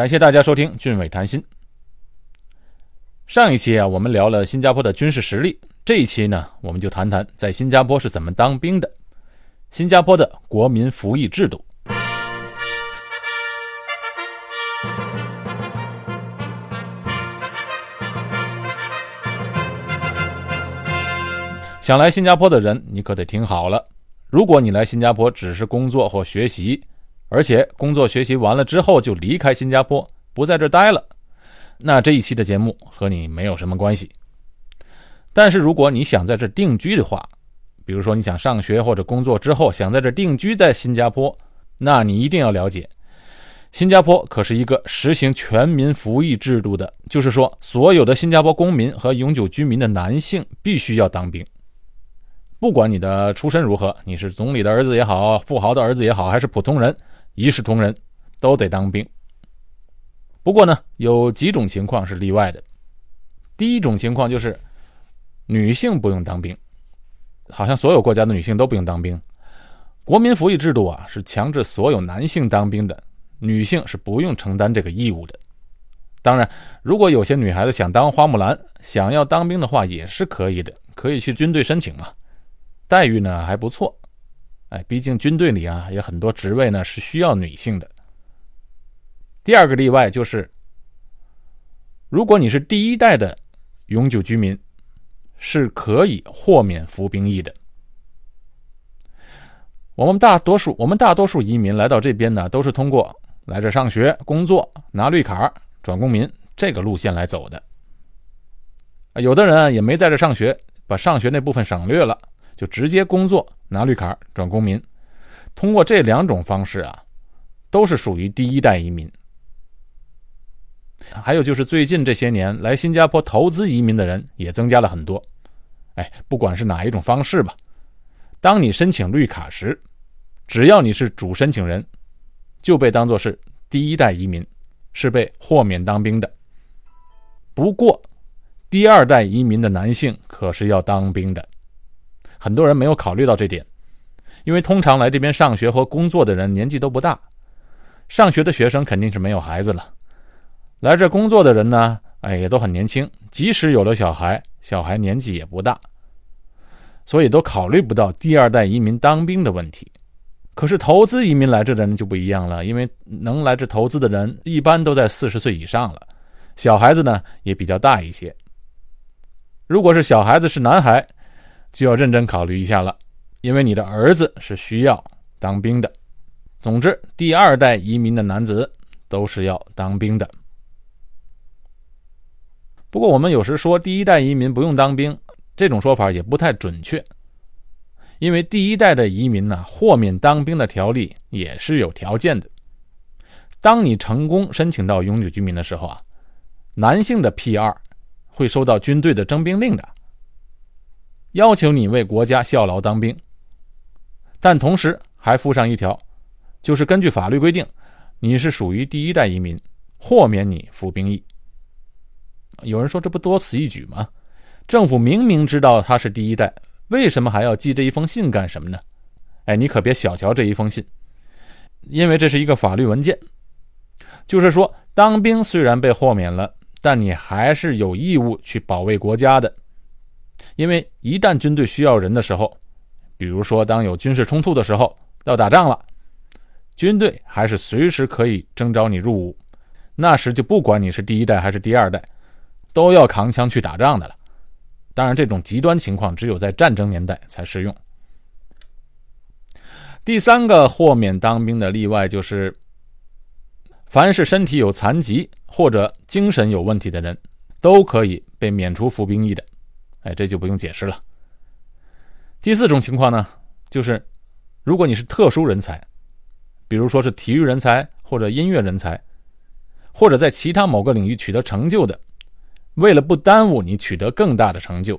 感谢大家收听俊伟谈心。上一期啊，我们聊了新加坡的军事实力，这一期呢，我们就谈谈在新加坡是怎么当兵的，新加坡的国民服役制度。想来新加坡的人，你可得听好了。如果你来新加坡只是工作或学习，而且工作学习完了之后就离开新加坡，不在这待了，那这一期的节目和你没有什么关系。但是如果你想在这定居的话，比如说你想上学或者工作之后想在这定居在新加坡，那你一定要了解，新加坡可是一个实行全民服役制度的，就是说所有的新加坡公民和永久居民的男性必须要当兵。不管你的出身如何，你是总理的儿子也好，富豪的儿子也好，还是普通人，一视同仁，都得当兵。不过呢，有几种情况是例外的。第一种情况就是女性不用当兵，好像所有国家的女性都不用当兵。国民服役制度啊，是强制所有男性当兵的，女性是不用承担这个义务的。当然，如果有些女孩子想当花木兰，想要当兵的话，也是可以的，可以去军队申请嘛。待遇呢还不错，哎，毕竟军队里啊有很多职位呢是需要女性的。第二个例外就是，如果你是第一代的永久居民，是可以豁免服兵役的。我们大多数我们大多数移民来到这边呢，都是通过来这上学、工作、拿绿卡、转公民这个路线来走的。有的人也没在这上学，把上学那部分省略了。就直接工作拿绿卡转公民，通过这两种方式啊，都是属于第一代移民。还有就是最近这些年来新加坡投资移民的人也增加了很多。哎，不管是哪一种方式吧，当你申请绿卡时，只要你是主申请人，就被当作是第一代移民，是被豁免当兵的。不过，第二代移民的男性可是要当兵的。很多人没有考虑到这点，因为通常来这边上学和工作的人年纪都不大，上学的学生肯定是没有孩子了，来这工作的人呢，哎也都很年轻，即使有了小孩，小孩年纪也不大，所以都考虑不到第二代移民当兵的问题。可是投资移民来这的人就不一样了，因为能来这投资的人一般都在四十岁以上了，小孩子呢也比较大一些。如果是小孩子是男孩。就要认真考虑一下了，因为你的儿子是需要当兵的。总之，第二代移民的男子都是要当兵的。不过，我们有时说第一代移民不用当兵，这种说法也不太准确，因为第一代的移民呢，豁免当兵的条例也是有条件的。当你成功申请到永久居民的时候啊，男性的 P 二会收到军队的征兵令的。要求你为国家效劳当兵，但同时还附上一条，就是根据法律规定，你是属于第一代移民，豁免你服兵役。有人说这不多此一举吗？政府明明知道他是第一代，为什么还要寄这一封信干什么呢？哎，你可别小瞧这一封信，因为这是一个法律文件，就是说当兵虽然被豁免了，但你还是有义务去保卫国家的。因为一旦军队需要人的时候，比如说当有军事冲突的时候要打仗了，军队还是随时可以征召你入伍。那时就不管你是第一代还是第二代，都要扛枪去打仗的了。当然，这种极端情况只有在战争年代才适用。第三个豁免当兵的例外就是，凡是身体有残疾或者精神有问题的人，都可以被免除服兵役的。哎，这就不用解释了。第四种情况呢，就是如果你是特殊人才，比如说是体育人才或者音乐人才，或者在其他某个领域取得成就的，为了不耽误你取得更大的成就，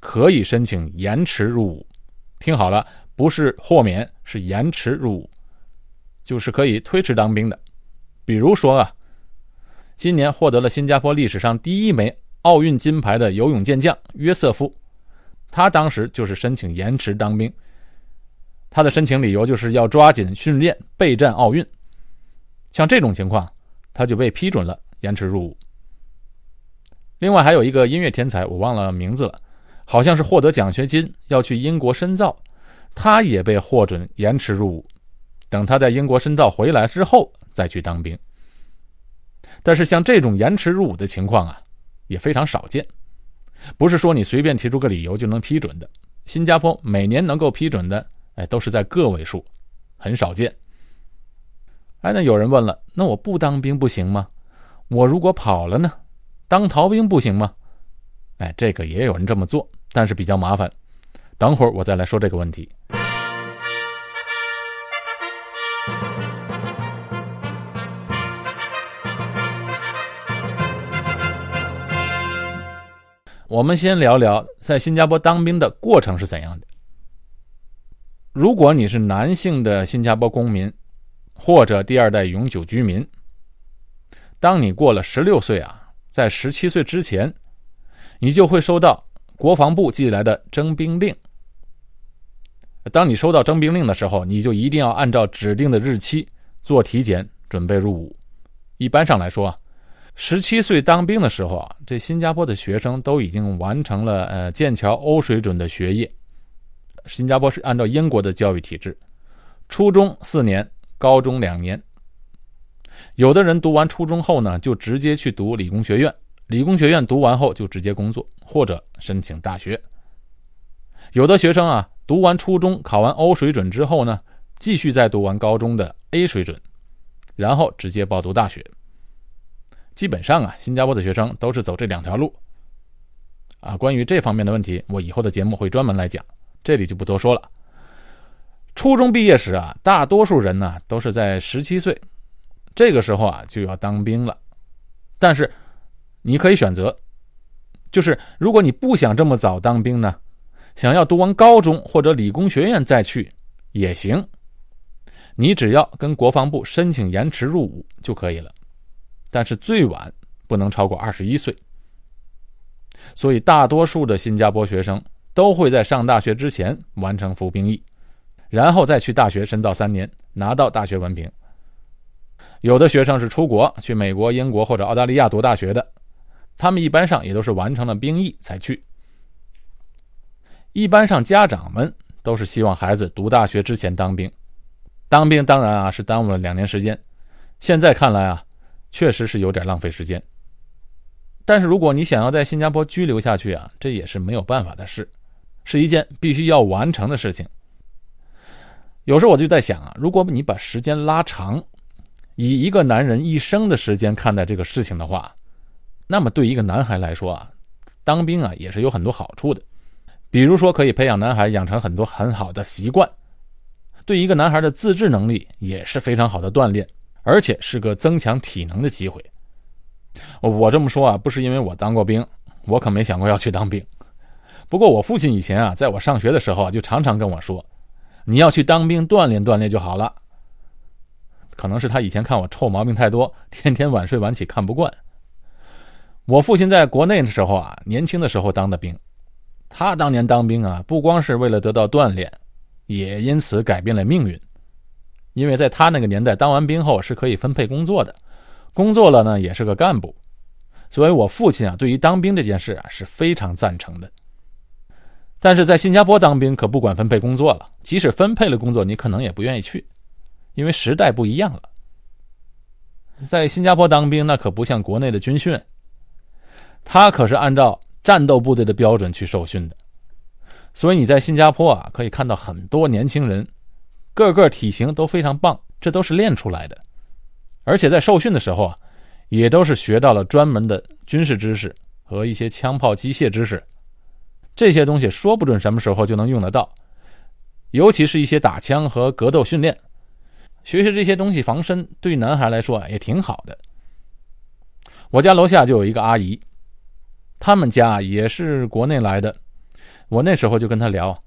可以申请延迟入伍。听好了，不是豁免，是延迟入伍，就是可以推迟当兵的。比如说啊，今年获得了新加坡历史上第一枚。奥运金牌的游泳健将约瑟夫，他当时就是申请延迟当兵。他的申请理由就是要抓紧训练备战奥运。像这种情况，他就被批准了延迟入伍。另外还有一个音乐天才，我忘了名字了，好像是获得奖学金要去英国深造，他也被获准延迟入伍，等他在英国深造回来之后再去当兵。但是像这种延迟入伍的情况啊，也非常少见，不是说你随便提出个理由就能批准的。新加坡每年能够批准的，哎，都是在个位数，很少见。哎，那有人问了，那我不当兵不行吗？我如果跑了呢？当逃兵不行吗？哎，这个也有人这么做，但是比较麻烦。等会儿我再来说这个问题。我们先聊聊在新加坡当兵的过程是怎样的。如果你是男性的新加坡公民，或者第二代永久居民，当你过了十六岁啊，在十七岁之前，你就会收到国防部寄来的征兵令。当你收到征兵令的时候，你就一定要按照指定的日期做体检，准备入伍。一般上来说啊。十七岁当兵的时候啊，这新加坡的学生都已经完成了呃剑桥欧水准的学业。新加坡是按照英国的教育体制，初中四年，高中两年。有的人读完初中后呢，就直接去读理工学院，理工学院读完后就直接工作或者申请大学。有的学生啊，读完初中考完欧水准之后呢，继续再读完高中的 A 水准，然后直接报读大学。基本上啊，新加坡的学生都是走这两条路。啊，关于这方面的问题，我以后的节目会专门来讲，这里就不多说了。初中毕业时啊，大多数人呢都是在十七岁，这个时候啊就要当兵了。但是你可以选择，就是如果你不想这么早当兵呢，想要读完高中或者理工学院再去也行，你只要跟国防部申请延迟入伍就可以了。但是最晚不能超过二十一岁，所以大多数的新加坡学生都会在上大学之前完成服兵役，然后再去大学深造三年，拿到大学文凭。有的学生是出国去美国、英国或者澳大利亚读大学的，他们一般上也都是完成了兵役才去。一般上家长们都是希望孩子读大学之前当兵，当兵当然啊是耽误了两年时间，现在看来啊。确实是有点浪费时间，但是如果你想要在新加坡居留下去啊，这也是没有办法的事，是一件必须要完成的事情。有时候我就在想啊，如果你把时间拉长，以一个男人一生的时间看待这个事情的话，那么对一个男孩来说啊，当兵啊也是有很多好处的，比如说可以培养男孩养成很多很好的习惯，对一个男孩的自制能力也是非常好的锻炼。而且是个增强体能的机会。我这么说啊，不是因为我当过兵，我可没想过要去当兵。不过我父亲以前啊，在我上学的时候啊，就常常跟我说：“你要去当兵锻炼锻炼就好了。”可能是他以前看我臭毛病太多，天天晚睡晚起看不惯。我父亲在国内的时候啊，年轻的时候当的兵，他当年当兵啊，不光是为了得到锻炼，也因此改变了命运。因为在他那个年代，当完兵后是可以分配工作的，工作了呢也是个干部，所以我父亲啊对于当兵这件事啊是非常赞成的。但是在新加坡当兵可不管分配工作了，即使分配了工作，你可能也不愿意去，因为时代不一样了。在新加坡当兵那可不像国内的军训，他可是按照战斗部队的标准去受训的，所以你在新加坡啊可以看到很多年轻人。个个体型都非常棒，这都是练出来的，而且在受训的时候啊，也都是学到了专门的军事知识和一些枪炮机械知识，这些东西说不准什么时候就能用得到，尤其是一些打枪和格斗训练，学学这些东西防身，对男孩来说也挺好的。我家楼下就有一个阿姨，他们家也是国内来的，我那时候就跟他聊。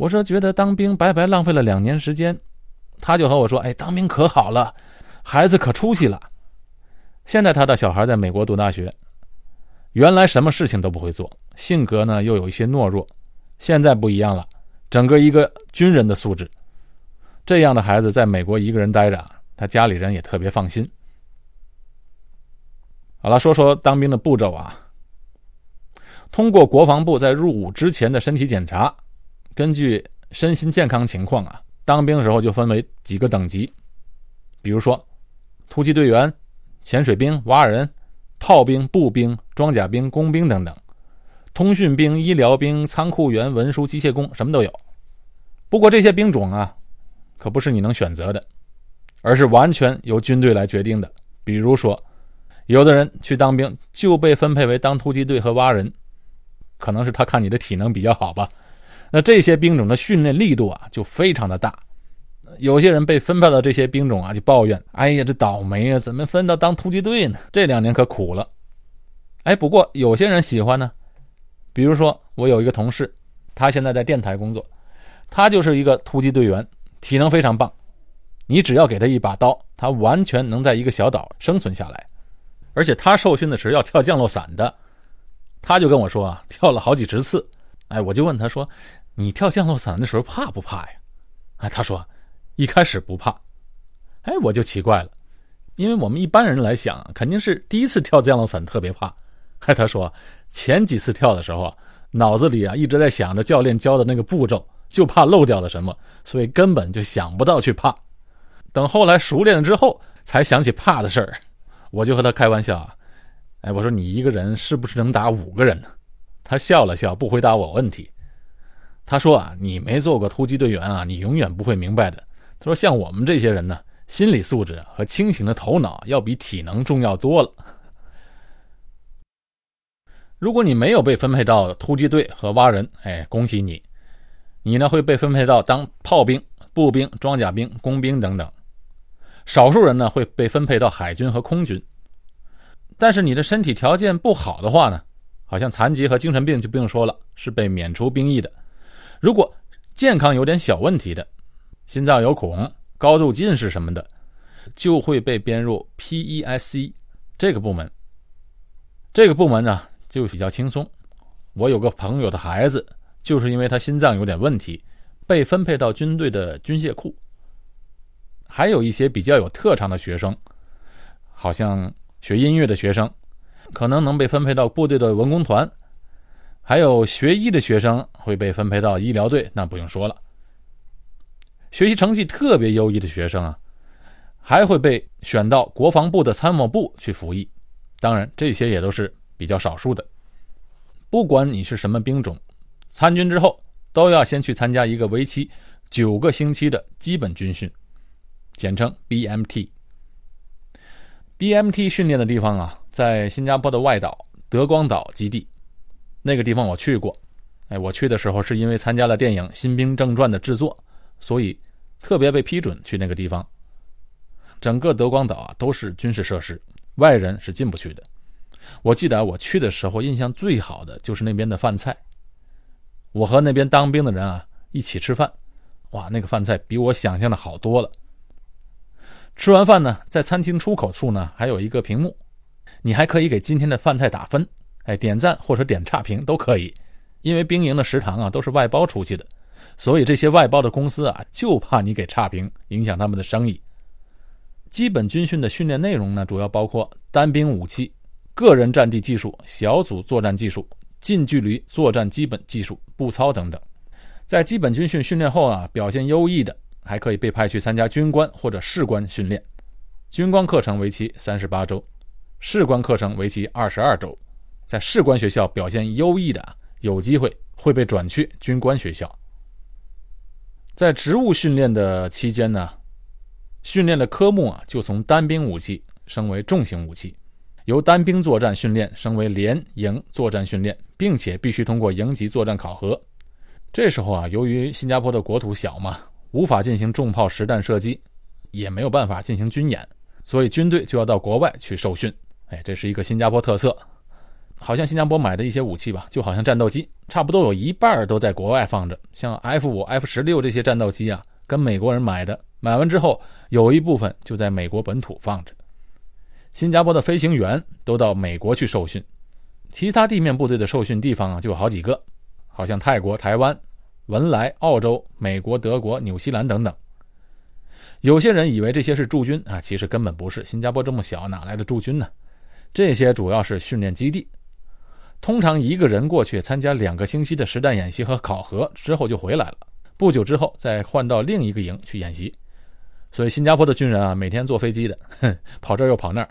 我说觉得当兵白白浪费了两年时间，他就和我说：“哎，当兵可好了，孩子可出息了。现在他的小孩在美国读大学，原来什么事情都不会做，性格呢又有一些懦弱，现在不一样了，整个一个军人的素质。这样的孩子在美国一个人待着，他家里人也特别放心。好了，说说当兵的步骤啊。通过国防部在入伍之前的身体检查，根据身心健康情况啊，当兵的时候就分为几个等级，比如说突击队员、潜水兵、蛙人、炮兵、步兵、装甲兵、工兵等等，通讯兵、医疗兵、仓库员、文书、机械工，什么都有。不过这些兵种啊，可不是你能选择的，而是完全由军队来决定的。比如说，有的人去当兵就被分配为当突击队和蛙人。可能是他看你的体能比较好吧，那这些兵种的训练力度啊就非常的大。有些人被分配到这些兵种啊，就抱怨：“哎呀，这倒霉啊，怎么分到当突击队呢？这两年可苦了。”哎，不过有些人喜欢呢。比如说，我有一个同事，他现在在电台工作，他就是一个突击队员，体能非常棒。你只要给他一把刀，他完全能在一个小岛生存下来。而且他受训的时候要跳降落伞的。他就跟我说啊，跳了好几十次，哎，我就问他说：“你跳降落伞的时候怕不怕呀？”哎，他说：“一开始不怕。”哎，我就奇怪了，因为我们一般人来想，肯定是第一次跳降落伞特别怕。哎，他说前几次跳的时候，脑子里啊一直在想着教练教的那个步骤，就怕漏掉了什么，所以根本就想不到去怕。等后来熟练了之后，才想起怕的事儿。我就和他开玩笑啊。哎，我说你一个人是不是能打五个人呢？他笑了笑，不回答我问题。他说啊，你没做过突击队员啊，你永远不会明白的。他说，像我们这些人呢，心理素质和清醒的头脑要比体能重要多了。如果你没有被分配到突击队和蛙人，哎，恭喜你，你呢会被分配到当炮兵、步兵、装甲兵、工兵等等。少数人呢会被分配到海军和空军。但是你的身体条件不好的话呢，好像残疾和精神病就不用说了，是被免除兵役的。如果健康有点小问题的，心脏有孔、高度近视什么的，就会被编入 P.E.S.C 这个部门。这个部门呢就比较轻松。我有个朋友的孩子，就是因为他心脏有点问题，被分配到军队的军械库。还有一些比较有特长的学生，好像。学音乐的学生，可能能被分配到部队的文工团；还有学医的学生会被分配到医疗队，那不用说了。学习成绩特别优异的学生啊，还会被选到国防部的参谋部去服役。当然，这些也都是比较少数的。不管你是什么兵种，参军之后都要先去参加一个为期九个星期的基本军训，简称 BMT。BMT 训练的地方啊，在新加坡的外岛德光岛基地，那个地方我去过。哎，我去的时候是因为参加了电影《新兵正传》的制作，所以特别被批准去那个地方。整个德光岛啊都是军事设施，外人是进不去的。我记得我去的时候，印象最好的就是那边的饭菜。我和那边当兵的人啊一起吃饭，哇，那个饭菜比我想象的好多了。吃完饭呢，在餐厅出口处呢，还有一个屏幕，你还可以给今天的饭菜打分，哎，点赞或者点差评都可以。因为兵营的食堂啊都是外包出去的，所以这些外包的公司啊就怕你给差评，影响他们的生意。基本军训的训练内容呢，主要包括单兵武器、个人战地技术、小组作战技术、近距离作战基本技术、步操等等。在基本军训训练后啊，表现优异的。还可以被派去参加军官或者士官训练，军官课程为期三十八周，士官课程为期二十二周。在士官学校表现优异的，有机会会被转去军官学校。在职务训练的期间呢，训练的科目啊就从单兵武器升为重型武器，由单兵作战训练升为连营作战训练，并且必须通过营级作战考核。这时候啊，由于新加坡的国土小嘛。无法进行重炮实弹射击，也没有办法进行军演，所以军队就要到国外去受训。哎，这是一个新加坡特色。好像新加坡买的一些武器吧，就好像战斗机，差不多有一半都在国外放着。像 F 五、F 十六这些战斗机啊，跟美国人买的，买完之后有一部分就在美国本土放着。新加坡的飞行员都到美国去受训，其他地面部队的受训地方啊，就有好几个，好像泰国、台湾。文莱、澳洲、美国、德国、纽西兰等等，有些人以为这些是驻军啊，其实根本不是。新加坡这么小，哪来的驻军呢？这些主要是训练基地。通常一个人过去参加两个星期的实弹演习和考核之后就回来了，不久之后再换到另一个营去演习。所以新加坡的军人啊，每天坐飞机的，哼，跑这儿又跑那儿。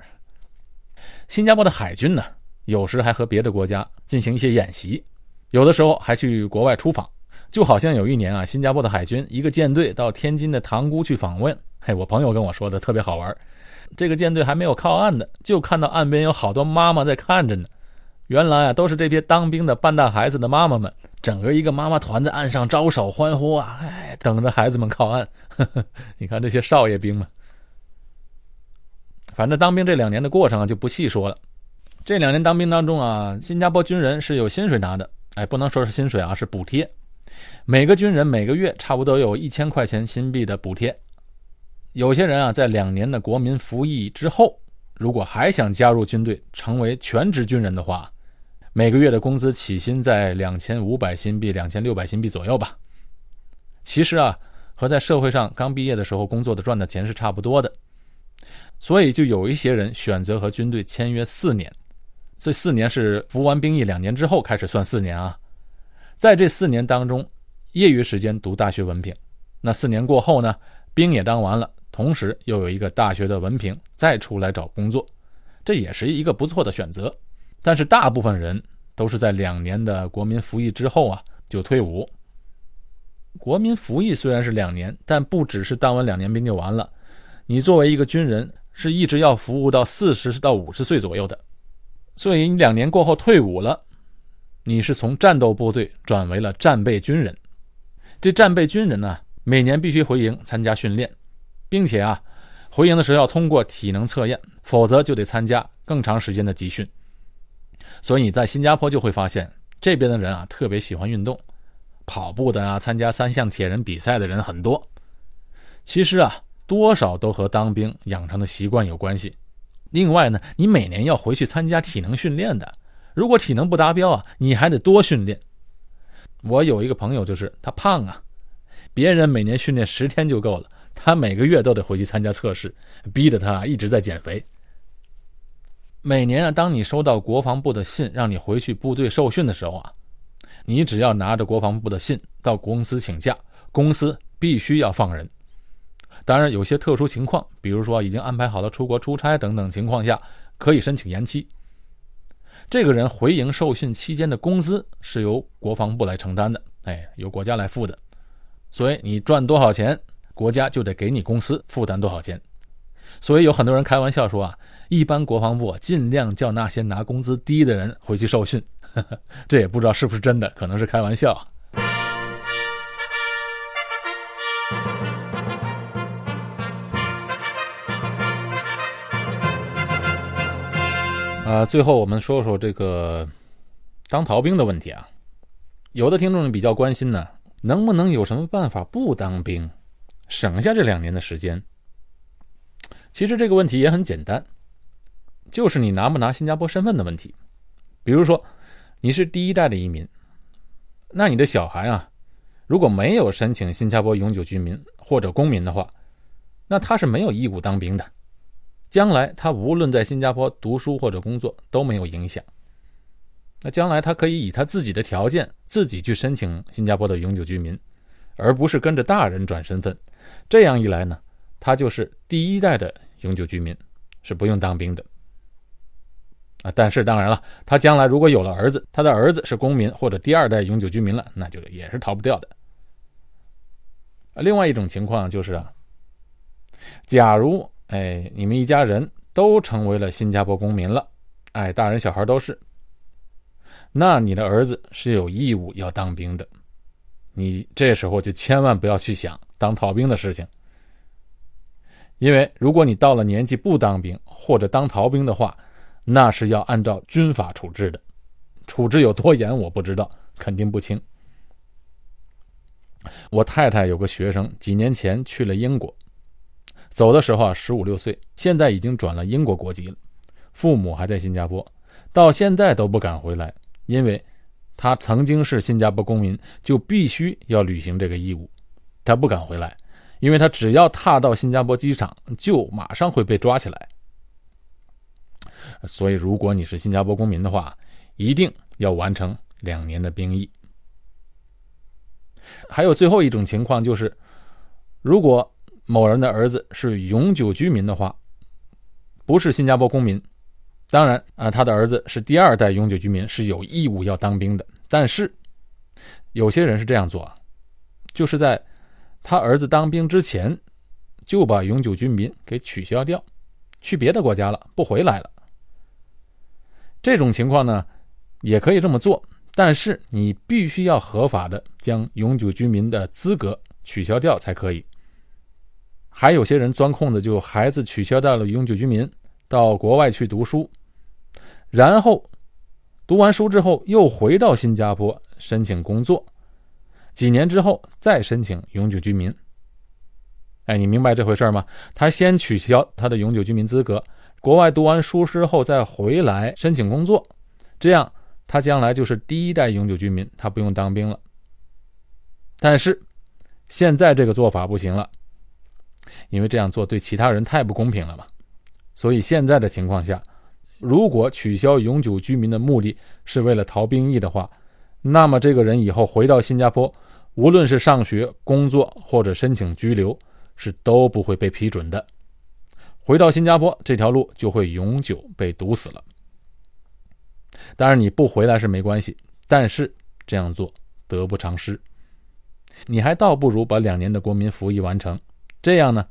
新加坡的海军呢，有时还和别的国家进行一些演习，有的时候还去国外出访。就好像有一年啊，新加坡的海军一个舰队到天津的塘沽去访问，嘿，我朋友跟我说的特别好玩。这个舰队还没有靠岸呢，就看到岸边有好多妈妈在看着呢。原来啊，都是这些当兵的半大孩子的妈妈们，整个一个妈妈团在岸上招手欢呼啊，哎，等着孩子们靠岸。呵呵你看这些少爷兵们，反正当兵这两年的过程啊，就不细说了。这两年当兵当中啊，新加坡军人是有薪水拿的，哎，不能说是薪水啊，是补贴。每个军人每个月差不多有一千块钱新币的补贴。有些人啊，在两年的国民服役之后，如果还想加入军队成为全职军人的话，每个月的工资起薪在两千五百新币、两千六百新币左右吧。其实啊，和在社会上刚毕业的时候工作的赚的钱是差不多的。所以就有一些人选择和军队签约四年，这四年是服完兵役两年之后开始算四年啊。在这四年当中，业余时间读大学文凭，那四年过后呢，兵也当完了，同时又有一个大学的文凭，再出来找工作，这也是一个不错的选择。但是大部分人都是在两年的国民服役之后啊就退伍。国民服役虽然是两年，但不只是当完两年兵就完了。你作为一个军人，是一直要服务到四十到五十岁左右的。所以你两年过后退伍了，你是从战斗部队转为了战备军人。这战备军人呢，每年必须回营参加训练，并且啊，回营的时候要通过体能测验，否则就得参加更长时间的集训。所以你在新加坡就会发现，这边的人啊特别喜欢运动，跑步的啊，参加三项铁人比赛的人很多。其实啊，多少都和当兵养成的习惯有关系。另外呢，你每年要回去参加体能训练的，如果体能不达标啊，你还得多训练。我有一个朋友，就是他胖啊，别人每年训练十天就够了，他每个月都得回去参加测试，逼得他一直在减肥。每年啊，当你收到国防部的信让你回去部队受训的时候啊，你只要拿着国防部的信到公司请假，公司必须要放人。当然，有些特殊情况，比如说已经安排好了出国出差等等情况下，可以申请延期。这个人回营受训期间的工资是由国防部来承担的，哎，由国家来付的。所以你赚多少钱，国家就得给你公司负担多少钱。所以有很多人开玩笑说啊。一般国防部尽量叫那些拿工资低的人回去受训，这也不知道是不是真的，可能是开玩笑。啊，最后我们说说这个当逃兵的问题啊。有的听众比较关心呢，能不能有什么办法不当兵，省下这两年的时间？其实这个问题也很简单。就是你拿不拿新加坡身份的问题，比如说你是第一代的移民，那你的小孩啊，如果没有申请新加坡永久居民或者公民的话，那他是没有义务当兵的，将来他无论在新加坡读书或者工作都没有影响。那将来他可以以他自己的条件自己去申请新加坡的永久居民，而不是跟着大人转身份。这样一来呢，他就是第一代的永久居民，是不用当兵的。啊，但是当然了，他将来如果有了儿子，他的儿子是公民或者第二代永久居民了，那就也是逃不掉的。另外一种情况就是啊，假如哎你们一家人都成为了新加坡公民了，哎大人小孩都是，那你的儿子是有义务要当兵的，你这时候就千万不要去想当逃兵的事情，因为如果你到了年纪不当兵或者当逃兵的话，那是要按照军法处置的，处置有多严我不知道，肯定不轻。我太太有个学生，几年前去了英国，走的时候啊十五六岁，现在已经转了英国国籍了，父母还在新加坡，到现在都不敢回来，因为他曾经是新加坡公民，就必须要履行这个义务，他不敢回来，因为他只要踏到新加坡机场，就马上会被抓起来。所以如果你是新加坡公民的话，一定要完成两年的兵役。还有最后一种情况就是，如果某人的儿子是永久居民的话，不是新加坡公民，当然啊，他的儿子是第二代永久居民，是有义务要当兵的。但是有些人是这样做，就是在他儿子当兵之前，就把永久居民给取消掉，去别的国家了，不回来了。这种情况呢，也可以这么做。但是你必须要合法的将永久居民的资格取消掉才可以。还有些人钻空子，就孩子取消掉了永久居民，到国外去读书，然后读完书之后又回到新加坡申请工作，几年之后再申请永久居民。哎，你明白这回事吗？他先取消他的永久居民资格，国外读完书之后再回来申请工作，这样。他将来就是第一代永久居民，他不用当兵了。但是现在这个做法不行了，因为这样做对其他人太不公平了嘛。所以现在的情况下，如果取消永久居民的目的是为了逃兵役的话，那么这个人以后回到新加坡，无论是上学、工作或者申请居留，是都不会被批准的。回到新加坡这条路就会永久被堵死了。当然你不回来是没关系，但是这样做得不偿失。你还倒不如把两年的国民服役完成，这样呢，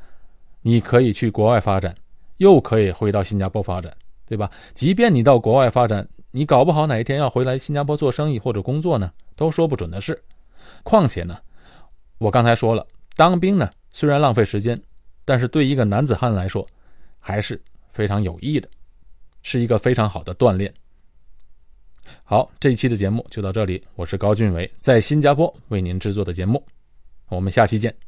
你可以去国外发展，又可以回到新加坡发展，对吧？即便你到国外发展，你搞不好哪一天要回来新加坡做生意或者工作呢，都说不准的事。况且呢，我刚才说了，当兵呢虽然浪费时间，但是对一个男子汉来说还是非常有益的，是一个非常好的锻炼。好，这一期的节目就到这里。我是高俊伟，在新加坡为您制作的节目，我们下期见。